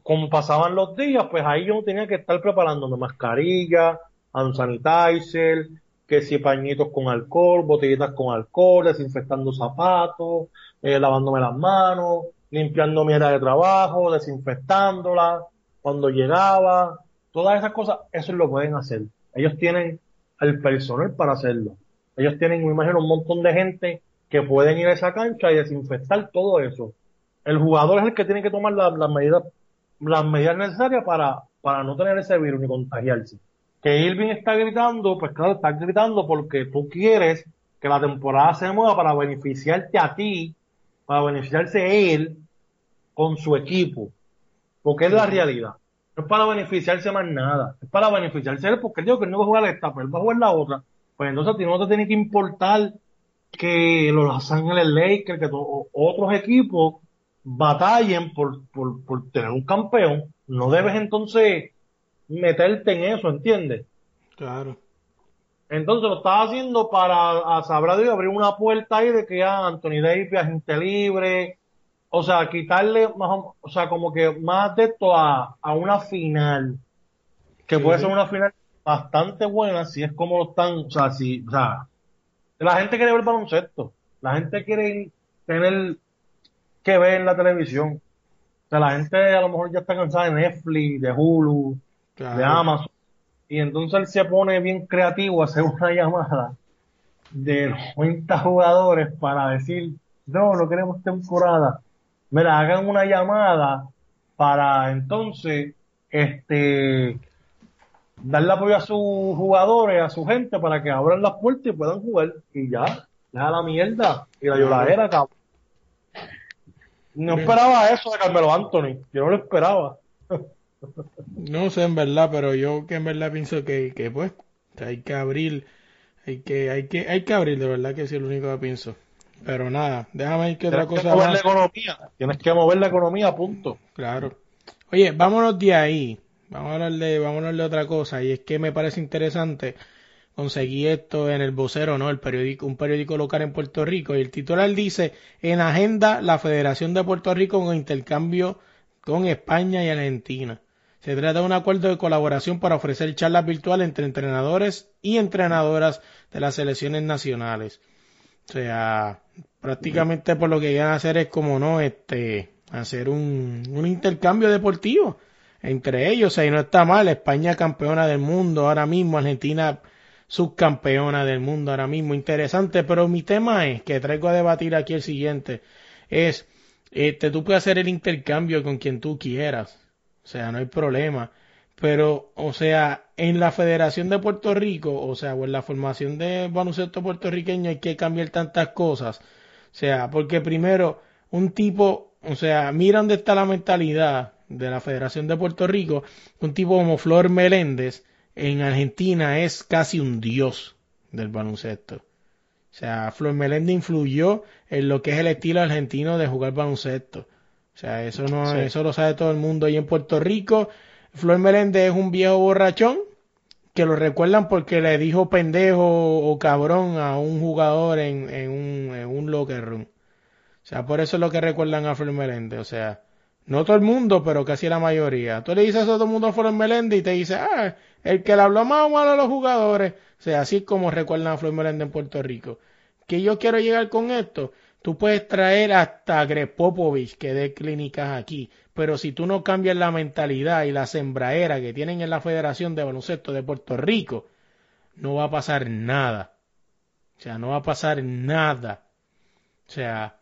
como pasaban los días, pues ahí yo tenía que estar preparándome mascarilla, hand sanitizer, que si pañitos con alcohol, botellitas con alcohol, desinfectando zapatos, eh, lavándome las manos, limpiando mi área de trabajo, desinfectándola cuando llegaba, todas esas cosas, eso lo pueden hacer. Ellos tienen el personal para hacerlo. Ellos tienen, me imagino, un montón de gente que pueden ir a esa cancha y desinfectar todo eso. El jugador es el que tiene que tomar la- las medidas, las medidas necesarias para, para no tener ese virus ni contagiarse. Que Irving está gritando, pues claro, está gritando porque tú quieres que la temporada se mueva para beneficiarte a ti, para beneficiarse él con su equipo. Porque es la realidad. No es para beneficiarse más nada. Es para beneficiarse él porque él dijo que él no va a jugar esta, pero él va a jugar la otra. Pues entonces a ti no te tiene que importar que los Los Ángeles Lakers, que otros equipos batallen por, por, por tener un campeón. No debes entonces meterte en eso, ¿entiendes? Claro. Entonces lo estaba haciendo para, a sabrá Dios, abrir una puerta ahí de que ya Anthony Davis, agente libre, o sea, quitarle más, o sea, como que más de esto a, a una final, que Sí, puede ser una final bastante buena si es como lo están, o sea, si, o sea, la gente quiere ver baloncesto, la gente quiere tener que ver en la televisión. O sea, la gente a lo mejor ya está cansada de Netflix, de Hulu, de. Amazon. Y entonces él se pone bien creativo a hacer una llamada de 90 jugadores para decir, no, no queremos temporada. Mira, hagan una llamada para entonces, este, darle apoyo a sus jugadores, a su gente, para que abran las puertas y puedan jugar. Y ya, deja la mierda y la lloradera, cabrón. No esperaba eso de Carmelo Anthony. Yo no lo esperaba. No sé en verdad, pero yo que en verdad pienso que, que pues hay que abrir, hay que, hay que, hay que abrir, de verdad que sí es lo único que pienso. Pero nada, déjame ir que otra Tienes que cosa mover la más. economía. Tienes que mover la economía, punto. Claro. Oye, vámonos de ahí. Vamos a hablar de, vamos a hablar de otra cosa. Y es que me parece interesante. Conseguí esto en el vocero, ¿no? El periódico, un periódico local en Puerto Rico. Y el titular dice, en agenda la Federación de Puerto Rico con intercambio con España y Argentina. Se trata de un acuerdo de colaboración para ofrecer charlas virtuales entre entrenadores y entrenadoras de las selecciones nacionales. O sea, prácticamente por lo que quieren hacer es como no, este, hacer un, un intercambio deportivo entre ellos. Y no está mal. España campeona del mundo ahora mismo, Argentina subcampeona del mundo ahora mismo. Interesante, pero mi tema es, que traigo a debatir aquí el siguiente, es, este, tú puedes hacer el intercambio con quien tú quieras. O sea, no hay problema. Pero, o sea, en la Federación de Puerto Rico, o sea, o en la formación de baloncesto puertorriqueño hay que cambiar tantas cosas. O sea, porque primero, un tipo, o sea, mira dónde está la mentalidad de la Federación de Puerto Rico. Un tipo como Flor Meléndez en Argentina es casi un dios del baloncesto. O sea, Flor Meléndez influyó en lo que es el estilo argentino de jugar baloncesto. O sea, eso no, Sí. eso lo sabe todo el mundo. Y en Puerto Rico, Flor Meléndez es un viejo borrachón que lo recuerdan porque le dijo pendejo o cabrón a un jugador en, en un, en un locker room. O sea, por eso es lo que recuerdan a Flor Meléndez. O sea, no todo el mundo, pero casi la mayoría. Tú le dices a todo el mundo a Flor Meléndez y te dice, ah, el que le habló más o malo a los jugadores. O sea, así como recuerdan a Flor Meléndez en Puerto Rico. Que yo quiero llegar con esto. Tú puedes traer hasta Greg Popovich que dé clínicas aquí, pero si tú no cambias la mentalidad y la sembraera que tienen en la Federación de Baloncesto de Puerto Rico, no va a pasar nada. O sea, no va a pasar nada. O sea,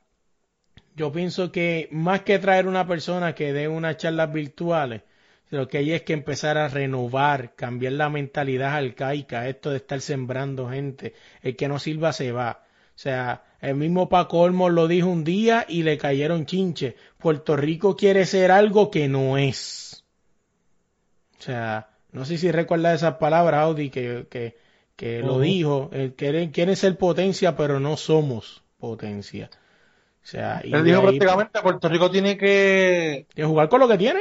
yo pienso que más que traer una persona que dé unas charlas virtuales, lo que hay es que empezar a renovar, cambiar la mentalidad arcaica, esto de estar sembrando gente. El que no sirva se va. O sea, el mismo Paco Olmos lo dijo un día y le cayeron chinches. Puerto Rico quiere ser algo que no es. O sea, no sé si recuerda esas palabras, Audi, que, que, que lo dijo. Eh, quieren, quieren ser potencia, pero no somos potencia. O sea, y Él dijo ahí, prácticamente Puerto Rico tiene que, que jugar con lo que tiene.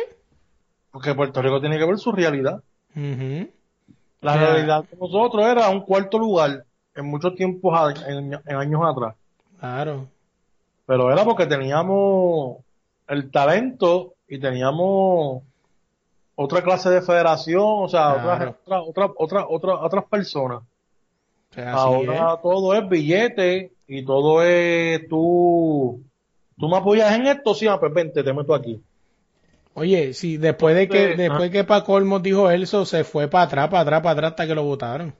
porque Puerto Rico tiene que ver su realidad. La O sea- realidad de nosotros era un cuarto lugar en muchos tiempos, en, en años atrás. Claro. Pero era porque teníamos el talento y teníamos otra clase de federación, o sea, Claro. otras, otra, otra, otra, otras personas. Así Ahora todo es billete y todo es tú, tú me apoyas en esto, sí, ah, pues vente, te meto aquí. Oye, sí, después de que, Entonces, después que Paco Olmos dijo eso, se fue para atrás, para atrás, para atrás hasta que lo votaron.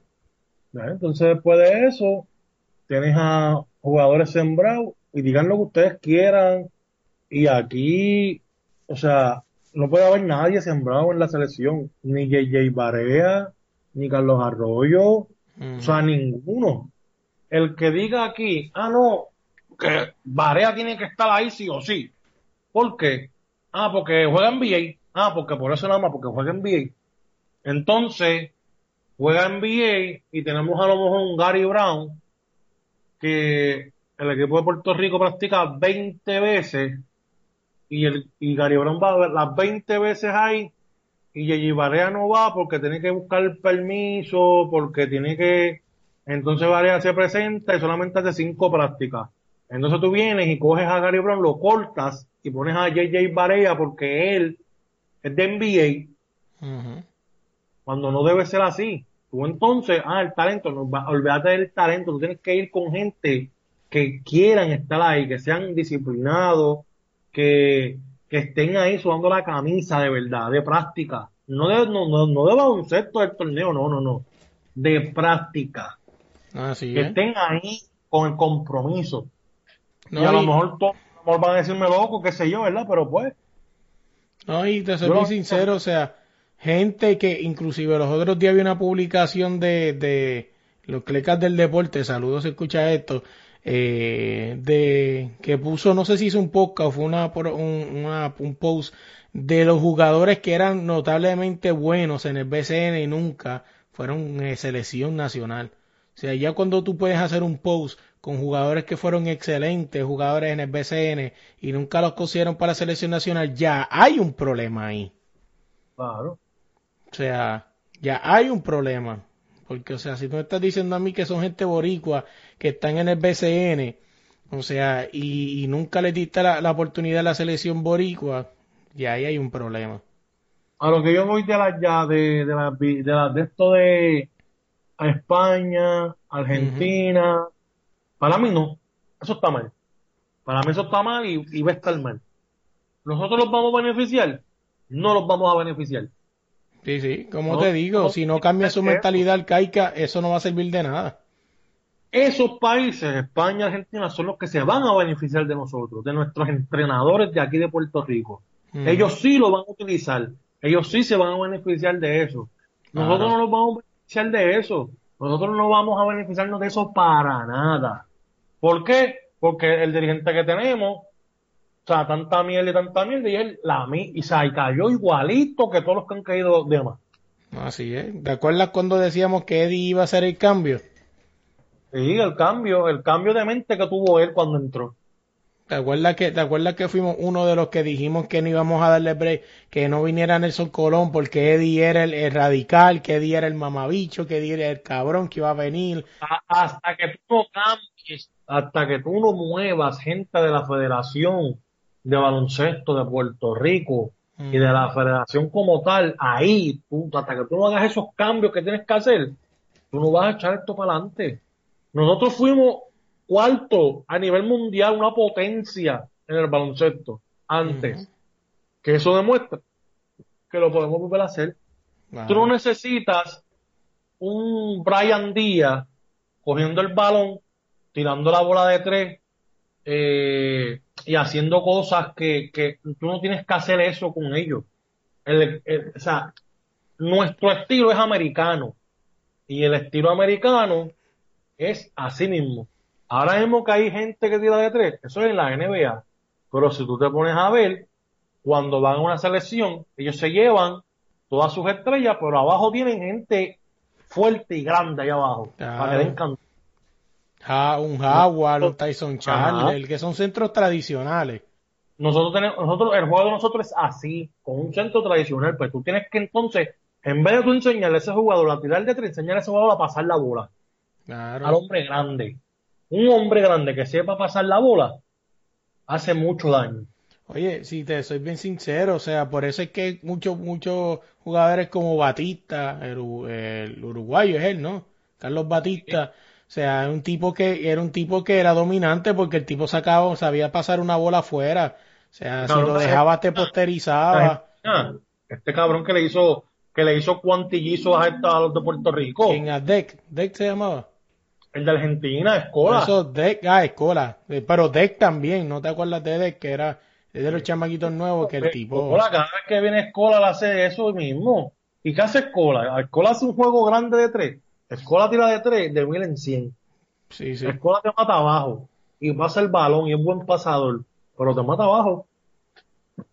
Entonces después de eso, tienes a jugadores sembrados y digan lo que ustedes quieran. Y aquí, o sea, no puede haber nadie sembrado en la selección, ni JJ Barea, ni Carlos Arroyo, o sea, ninguno. El que diga aquí, ah, no, que Barea tiene que estar ahí sí o sí. ¿Por qué? Ah, porque juega NBA. Ah, porque por eso nada más, porque juega NBA. Entonces, juega NBA y tenemos a lo mejor un Gary Brown que el equipo de Puerto Rico practica 20 veces y, el, y Gary Brown va a ver las 20 veces ahí y Yeji Barea no va porque tiene que buscar el permiso, porque tiene que entonces Varela se presenta y solamente hace cinco prácticas. Entonces tú vienes y coges a Gary Brown, lo cortas y pones a JJ Barea porque él es de NBA cuando no debe ser así. Tú entonces, ah, el talento, no, olvídate del talento, tú tienes que ir con gente que quieran estar ahí, que sean disciplinados, que, que estén ahí sudando la camisa de verdad, de práctica. No de, no, no, no de baloncesto del torneo, no, no, no. De práctica. Así Que es. estén ahí con el compromiso. No, y a lo mejor todos van a decirme loco, qué sé yo, ¿verdad? Pero pues, No, y te soy bien sincero, o sea, gente que inclusive los otros días vi una publicación de, de los clecas del deporte, saludos escucha esto, eh, de que puso, no sé si hizo un podcast o fue una, un, una- un post de los jugadores que eran notablemente buenos en el BCN y nunca fueron eh, selección nacional. O sea, ya cuando tú puedes hacer un post con jugadores que fueron excelentes jugadores en el BCN y nunca los cosieron para la selección nacional, ya hay un problema ahí. claro. O sea, ya hay un problema. Porque, o sea, si tú me estás diciendo a mí que son gente boricua, que están en el BCN, o sea, y, y nunca les diste la, la oportunidad a la selección boricua, ya ahí hay un problema. A lo que yo voy de las ya, de, de de de esto de a España, Argentina, para mí no, eso está mal. Para mí eso está mal y, y va a estar mal. ¿Nosotros los vamos a beneficiar? No los vamos a beneficiar. Sí, sí, como No, te digo, no, si no cambia su mentalidad arcaica, eso no va a servir de nada. Esos países, España, Argentina, son los que se van a beneficiar de nosotros, de nuestros entrenadores de aquí de Puerto Rico. Ujú. Ellos sí lo van a utilizar. Ellos sí se van a beneficiar de eso. Nosotros no nos vamos a beneficiar de eso. Nosotros no vamos a beneficiarnos de eso para nada. ¿Por qué? Porque el dirigente que tenemos, o sea, tanta mierda y tanta mierda, y él la mi- y, o sea, y cayó igualito que todos los que han caído de más. Así es. ¿Te acuerdas cuando decíamos que Eddie iba a hacer el cambio? Sí, el cambio, el cambio de mente que tuvo él cuando entró. ¿Te acuerdas que, te acuerdas que fuimos uno de los que dijimos que no íbamos a darle break, que no viniera Nelson Colón porque Eddie era el, el radical, que Eddie era el mamabicho, que Eddie era el cabrón que iba a venir? Hasta que tú no cambies, hasta que tú no muevas gente de la Federación de Baloncesto de Puerto Rico y de la Federación como tal, ahí, tú, hasta que tú no hagas esos cambios que tienes que hacer, tú no vas a echar esto para adelante. Nosotros fuimos cuarto a nivel mundial, una potencia en el baloncesto antes, que eso demuestra que lo podemos volver a hacer. Tú no necesitas un Brian Díaz cogiendo el balón, tirando la bola de tres eh, y haciendo cosas que, que tú no tienes que hacer eso con ellos. El- el- o sea, nuestro estilo es americano y el estilo americano es así mismo. Ahora mismo que hay gente que tira de tres, eso es en la NBA. Pero si tú te pones a ver, cuando van a una selección, ellos se llevan todas sus estrellas, pero abajo tienen gente fuerte y grande ahí abajo. Claro. Para que den can- Ja- un Howard, un Tyson. Charles, que son centros tradicionales. Nosotros tenemos, nosotros, el juego de nosotros es así, con un centro tradicional, pues tú tienes que entonces, en vez de tú enseñarle a ese jugador a tirar de tres, enseñarle a ese jugador a pasar la bola. Claro. Al hombre grande. Un hombre grande que sepa pasar la bola, hace mucho daño. Oye, si te soy bien sincero, o sea, por eso es que muchos, muchos jugadores como Batista, el uruguayo es él, ¿no? Carlos Batista, o sea, un tipo que era un tipo que era dominante porque el tipo sacaba, sabía pasar una bola afuera, o sea, si lo dejabas te posterizaba. Ah, este cabrón que le hizo, que le hizo cuantillizos a, esta- a los de Puerto Rico, En a Deck, Deck se llamaba. el de Argentina, Escola. Eso, Deck, ah, Escola, Eh, pero Deck también, ¿no te acuerdas de Deck? Que era es de los chamaquitos nuevos que el tipo... Escola, cada vez que viene Escola le hace eso mismo. ¿Y qué hace Escola? Escola hace un juego grande de tres. Escola tira de tres de mil en cien. Sí, sí. Escola te mata abajo y pasa el balón y es buen pasador, pero te mata abajo.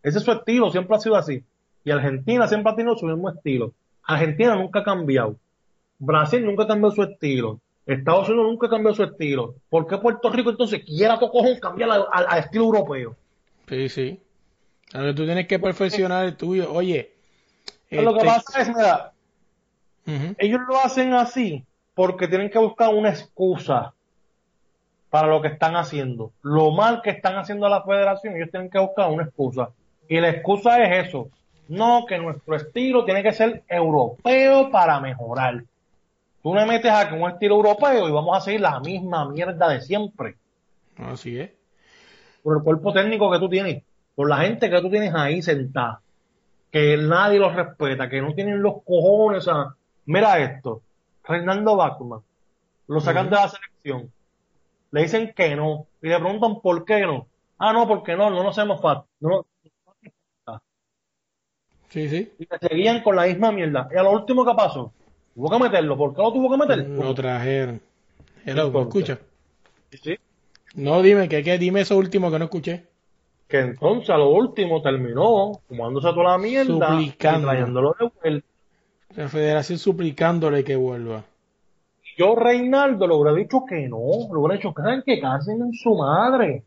Ese es su estilo, siempre ha sido así. Y Argentina siempre ha tenido su mismo estilo. Argentina nunca ha cambiado. Brasil nunca ha cambiado su estilo. Estados Unidos nunca ha cambiado su estilo. ¿Por qué Puerto Rico entonces quiera tu cojón cambiar al, estilo europeo? Sí, sí. A ver, tú tienes que perfeccionar el tuyo. Oye, Lo que este, pasa es, mira, ellos lo hacen así porque tienen que buscar una excusa para lo que están haciendo. Lo mal que están haciendo la federación, ellos tienen que buscar una excusa. Y la excusa es eso. No, que nuestro estilo tiene que ser europeo para mejorar. Tú le metes a que un estilo europeo y vamos a seguir la misma mierda de siempre. Así es. Por el cuerpo técnico que tú tienes, por la gente que tú tienes ahí sentada, que nadie los respeta, que no tienen los cojones. Sea, mira esto. Reinaldo Bachmann, lo sacan de la selección, le dicen que no, y le preguntan por qué no. Ah, no, porque no, no nos hacemos fat. No, Sí, sí. y que seguían con la misma mierda. Y a lo último que pasó, tuvo que meterlo. ¿Por qué lo tuvo que meter? Lo trajeron. Hello, ¿me escuchas? Sí, sí. No, dime, que, que dime eso último que no escuché. Que entonces a lo último terminó fumándose toda la mierda Suplicando. y trayéndolo de vuelta. La federación suplicándole que vuelva. Yo, Reinaldo, le hubiera dicho que no, le hubiera dicho que casen en su madre.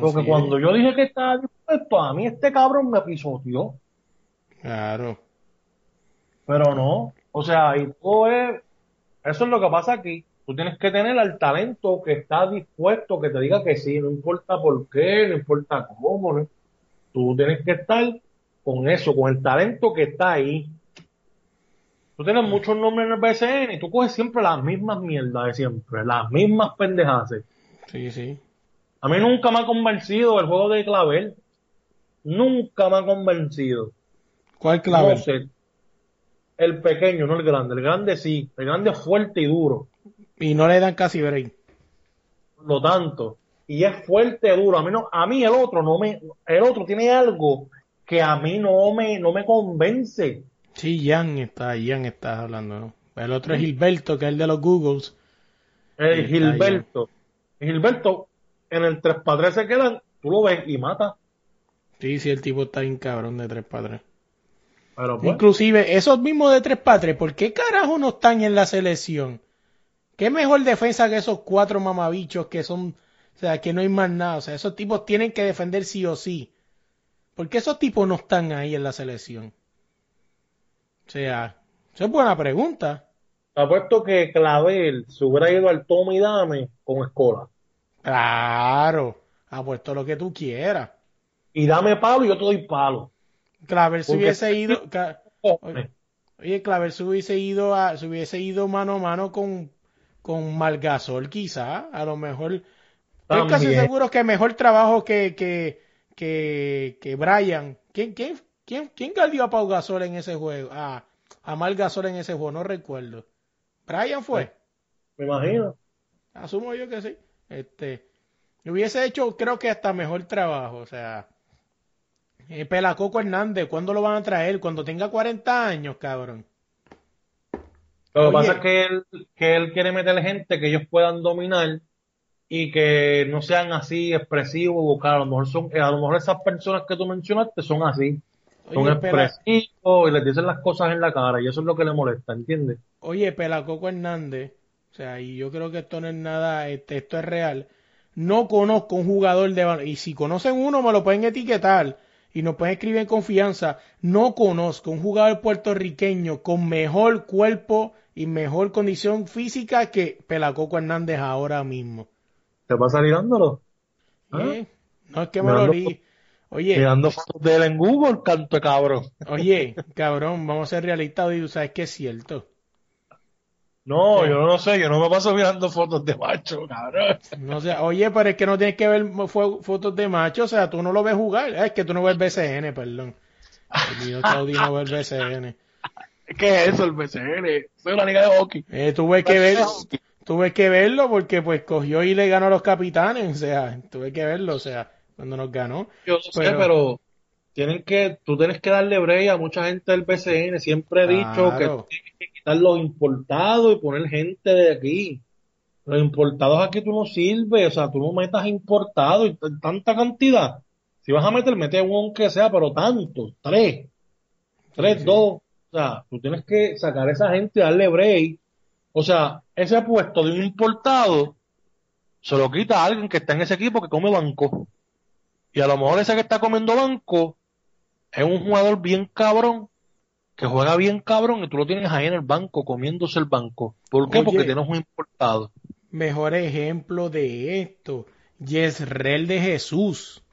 Porque Así cuando yo dije que estaba dispuesto, a mí este cabrón me pisoteó. Claro. Pero no, o sea, y todo es, eso es lo que pasa aquí. Tú tienes que tener al talento que está dispuesto, que te diga que sí, no importa por qué, no importa cómo, ¿no? Tú tienes que estar con eso, con el talento que está ahí. Tú tienes muchos nombres en el BCN y tú coges siempre las mismas mierdas de siempre, las mismas pendejadas. Sí, sí. A mí nunca me ha convencido el juego de Clavel. Nunca me ha convencido. ¿Cuál clave? No sé. El pequeño, no el grande. El grande sí. El grande es fuerte y duro. Y no le dan casi break. Lo tanto. Y es fuerte y duro. A mí no, a mí el otro no me, el otro tiene algo que a mí no me, no me convence. Sí, Jan está, Jan está hablando, ¿no? El otro es Gilberto, que es el de los Googles. El Gilberto. Gilberto, en el 3 para 3 se quedan, tú lo ves y mata. Sí, sí, el tipo está bien cabrón de tres para tres. Pero pues, Inclusive, esos mismos de tres para tres, ¿por qué carajo no están en la selección? ¿Qué mejor defensa que esos cuatro mamabichos que son, o sea, que no hay más nada? O sea, esos tipos tienen que defender sí o sí. ¿Por qué esos tipos no están ahí en la selección? O sea, esa es buena pregunta. apuesto que Clavel se hubiera ido al toma y dame con escola. Claro, apuesto lo que tú quieras. Y dame palo y yo te doy palo. Claver se Porque- hubiese ido, oye, Claver se hubiese ido a, se hubiese ido mano a mano con, con Margasol quizá, a lo mejor. Estoy casi seguro que mejor trabajo que, que, que, que Brian. ¿Quién, quién, quién, quién a Pau Gasol en ese juego? A, a Mal Gasol en ese juego, no recuerdo. Brian fue. Me imagino. Asumo yo que sí. Este, hubiese hecho, creo que hasta mejor trabajo. O sea, eh, Pelacoco Hernández, ¿cuándo lo van a traer? Cuando tenga 40 años, cabrón. Lo que Oye. pasa es que él, que él quiere meter gente que ellos puedan dominar y que no sean así expresivos, porque a lo mejor son, a lo mejor esas personas que tú mencionaste son así, son expresivos y les dicen las cosas en la cara y eso es lo que le molesta, ¿entiendes? Oye, Pelacoco Hernández, o sea, y yo creo que esto no es nada, este, esto es real. No conozco un jugador de y si conocen uno me lo pueden etiquetar y nos pueden escribir en confianza. No conozco un jugador puertorriqueño con mejor cuerpo y mejor condición física que Pelacoco Hernández ahora mismo. ¿Te pasa mirándolo? ¿Ah? ¿Eh? No es que me lo Mirando li. Oye, Mirando fotos de él en Google, canto cabrón. oye, cabrón, vamos a ser realistas y tú sabes que es cierto. No, yo no sé, yo no me paso mirando fotos de macho, cabrón. No sé, oye, pero es que no tienes que ver fo- fotos de macho, o sea, tú no lo ves jugar. Es que tú no ves el BCN, perdón. El mío Claudio no ve el BCN. ¿Qué es eso, el BCN? Soy una liga de hockey. Eh, tuve que ver, tuve que verlo porque pues cogió y le ganó a los capitanes, o sea, tuve que verlo, o sea, cuando nos ganó. Yo no sé, Pero- tienen que, tú tienes que darle break a mucha gente del BCN. Siempre he dicho que tienes que quitar los importados y poner gente de aquí. Los importados aquí tú no sirves, o sea, tú no metas importados y tanta cantidad. Si vas a meter, mete uno aunque sea, pero tanto, tres, tres, sí. dos. O sea, tú tienes que sacar a esa gente y darle break. O sea, ese puesto de un importado se lo quita a alguien que está en ese equipo que come banco. Y a lo mejor ese que está comiendo banco es un jugador bien cabrón que juega bien cabrón y tú lo tienes ahí en el banco comiéndose el banco. ¿Por qué? Oye. Porque tienes un importado. Mejor ejemplo de esto, Yesrel de Jesús.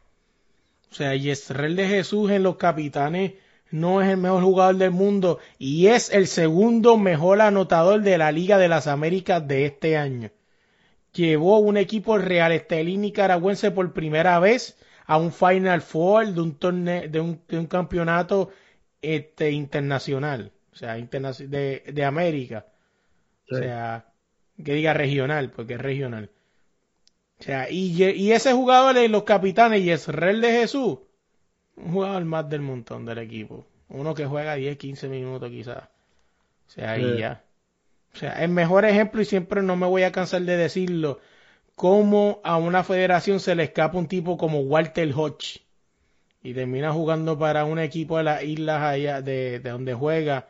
O sea, Yesrel de Jesús en los capitanes no es el mejor jugador del mundo y es el segundo mejor anotador de la Liga de las Américas de este año. Llevó un equipo real estelín nicaragüense por primera vez a un Final Four de un torneo, de un, de un campeonato este, internacional, o sea, internaci- de, de América. O sea, que diga regional, porque es regional. O sea, y, y ese jugador de los capitanes, Yesrel de Jesús, un jugador más del montón del equipo. Uno que juega 10, 15 minutos quizás. O sea, ahí Sí. ya. O sea, el mejor ejemplo, y siempre no me voy a cansar de decirlo, cómo a una federación se le escapa un tipo como Walter Hodge y termina jugando para un equipo de las islas allá de, de donde juega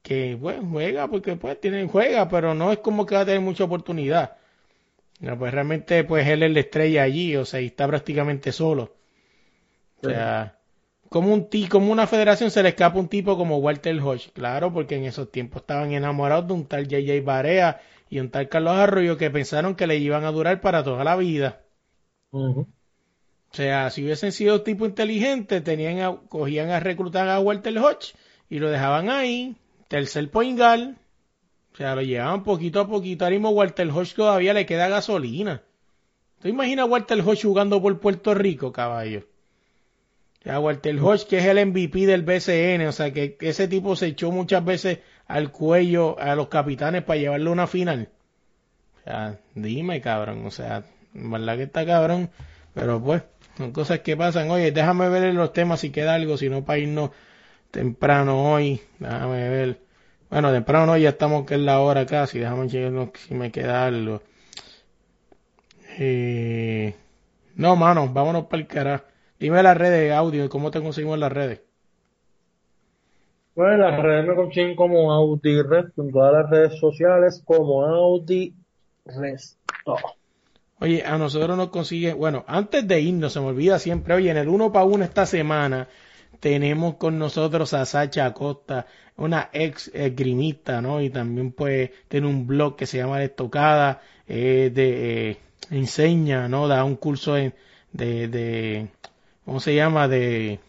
que bueno, juega porque pues tiene juega pero no es como que va a tener mucha oportunidad. No, pues realmente pues él es la estrella allí o sea y está prácticamente solo. O sea como un ti, como una federación se le escapa un tipo como Walter Hodge claro porque en esos tiempos estaban enamorados de un tal JJ Barea y un tal Carlos Arroyo que pensaron que le iban a durar para toda la vida o sea, si hubiesen sido tipo inteligente, tenían a- cogían a reclutar a Walter Hodge y lo dejaban ahí, tercer point guard. O sea, lo llevaban poquito a poquito. Ahora mismo Walter Hodge todavía le queda gasolina. ¿Tú imaginas a Walter Hodge jugando por Puerto Rico, caballo? Sea, Walter Hodge, que es el MVP del BCN, o sea, que, ese tipo se echó muchas veces al cuello a los capitanes para llevarle una final. O sea, dime, cabrón, o sea, en verdad que está cabrón, pero pues, son cosas que pasan. Oye, déjame ver los temas si queda algo, si no para irnos temprano hoy, déjame ver. Bueno, temprano no, ya estamos que es la hora casi, déjame checar si me queda algo. Eh, no, mano, vámonos para el carajo. Dime las redes de audio, ¿cómo te conseguimos en las redes? Pues las redes me consiguen como Audi Resto en todas las redes sociales como Audi Resto. Oye, a nosotros nos consigue, bueno, antes de irnos, se me olvida siempre, oye, en el uno para uno esta semana tenemos con nosotros a Sacha Acosta, una ex esgrimista, ¿no? Y también pues tiene un blog que se llama La Estocada, eh, de, eh, enseña, ¿no? Da un curso en- de, de, ¿cómo se llama? De,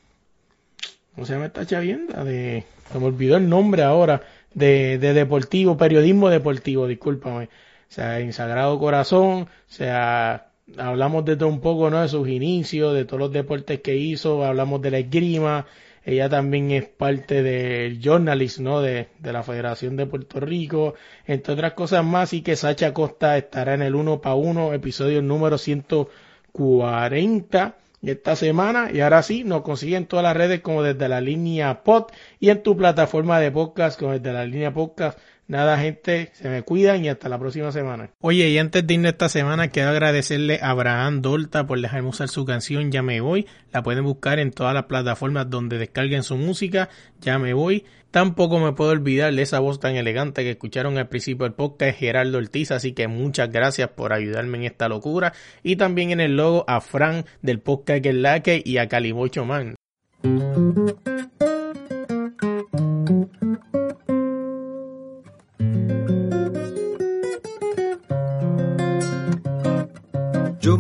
¿cómo se llama esta chavienda? De, se me olvidó el nombre ahora, de, de deportivo, periodismo deportivo, discúlpame. O sea, en Sagrado Corazón, o sea, hablamos de un poco, ¿no? De sus inicios, de todos los deportes que hizo, hablamos de la esgrima, ella también es parte del journalist, ¿no? De, de la Federación de Puerto Rico, entre otras cosas más, y que Sacha Costa estará en el uno para uno, episodio número 140 esta semana. Y ahora sí, nos consiguen todas las redes como desde la línea pod y en tu plataforma de podcast como desde la línea podcast. Nada, gente, se me cuidan y hasta la próxima semana. Oye, y antes de irnos esta semana, quiero agradecerle a Abraham Dolta por dejarme usar su canción Ya me voy. La pueden buscar en todas las plataformas donde descarguen su música. Ya me voy. Tampoco me puedo olvidar de esa voz tan elegante que escucharon al principio del podcast, Gerardo Ortiz, así que muchas gracias por ayudarme en esta locura. Y también en el logo a Fran del podcast que es la que y a Calibocho Man.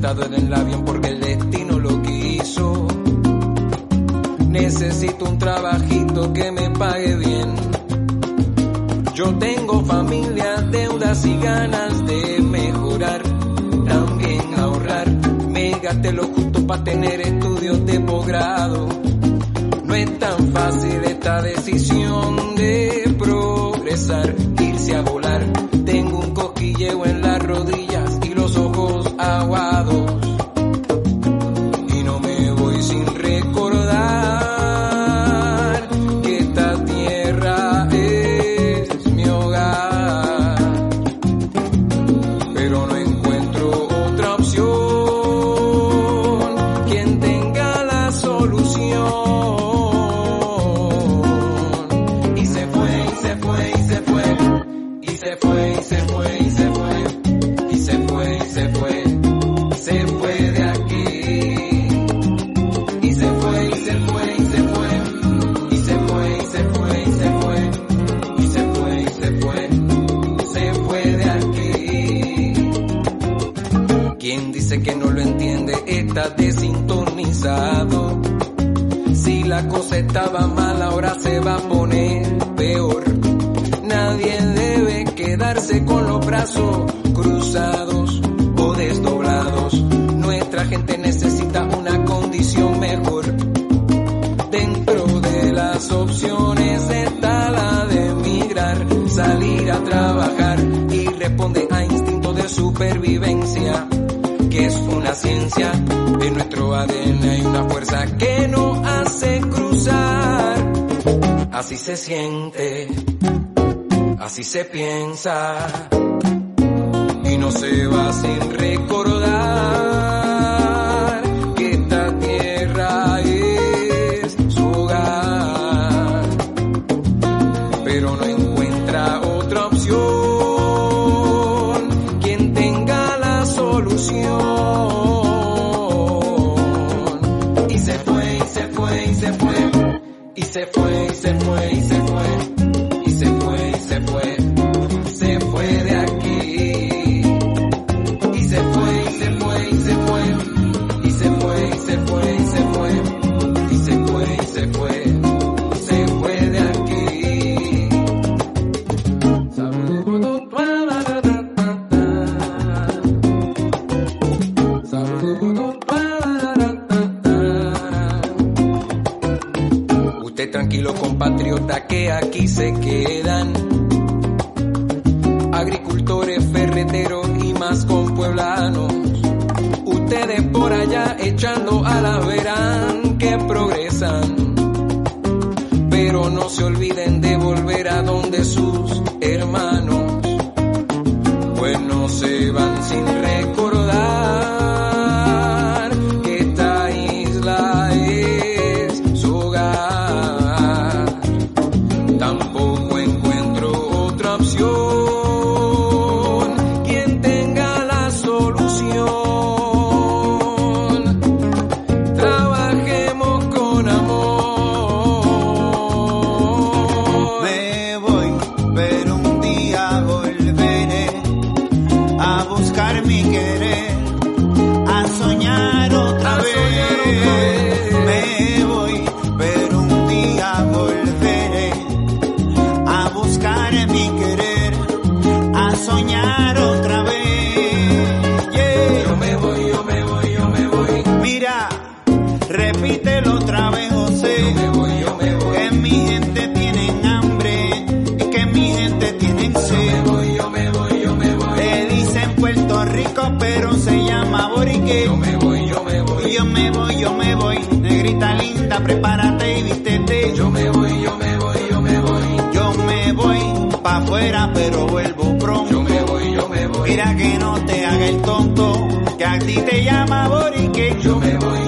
En el avión porque el destino lo quiso. Necesito un trabajito que me pague bien. Yo tengo familia, deudas y ganas de mejorar, también ahorrar. Me gasté lo justo para tener estudios de posgrado. No es tan fácil esta decisión de progresar, irse a volar. cruzados o desdoblados. Nuestra gente necesita una condición mejor. Dentro de las opciones está la de emigrar, salir a trabajar y responde a instinto de supervivencia, que es una ciencia. En nuestro ADN hay una fuerza que no hace cruzar. Así se siente. Así se piensa y no se va sin recordar que esta tierra es su hogar, pero no encuentra otra opción quien tenga la solución. Y se fue, y se fue, y se fue, y se fue, y se fue. Y se fue you. Mira que no te haga el tonto, que a ti te llama Borique. Yo me voy.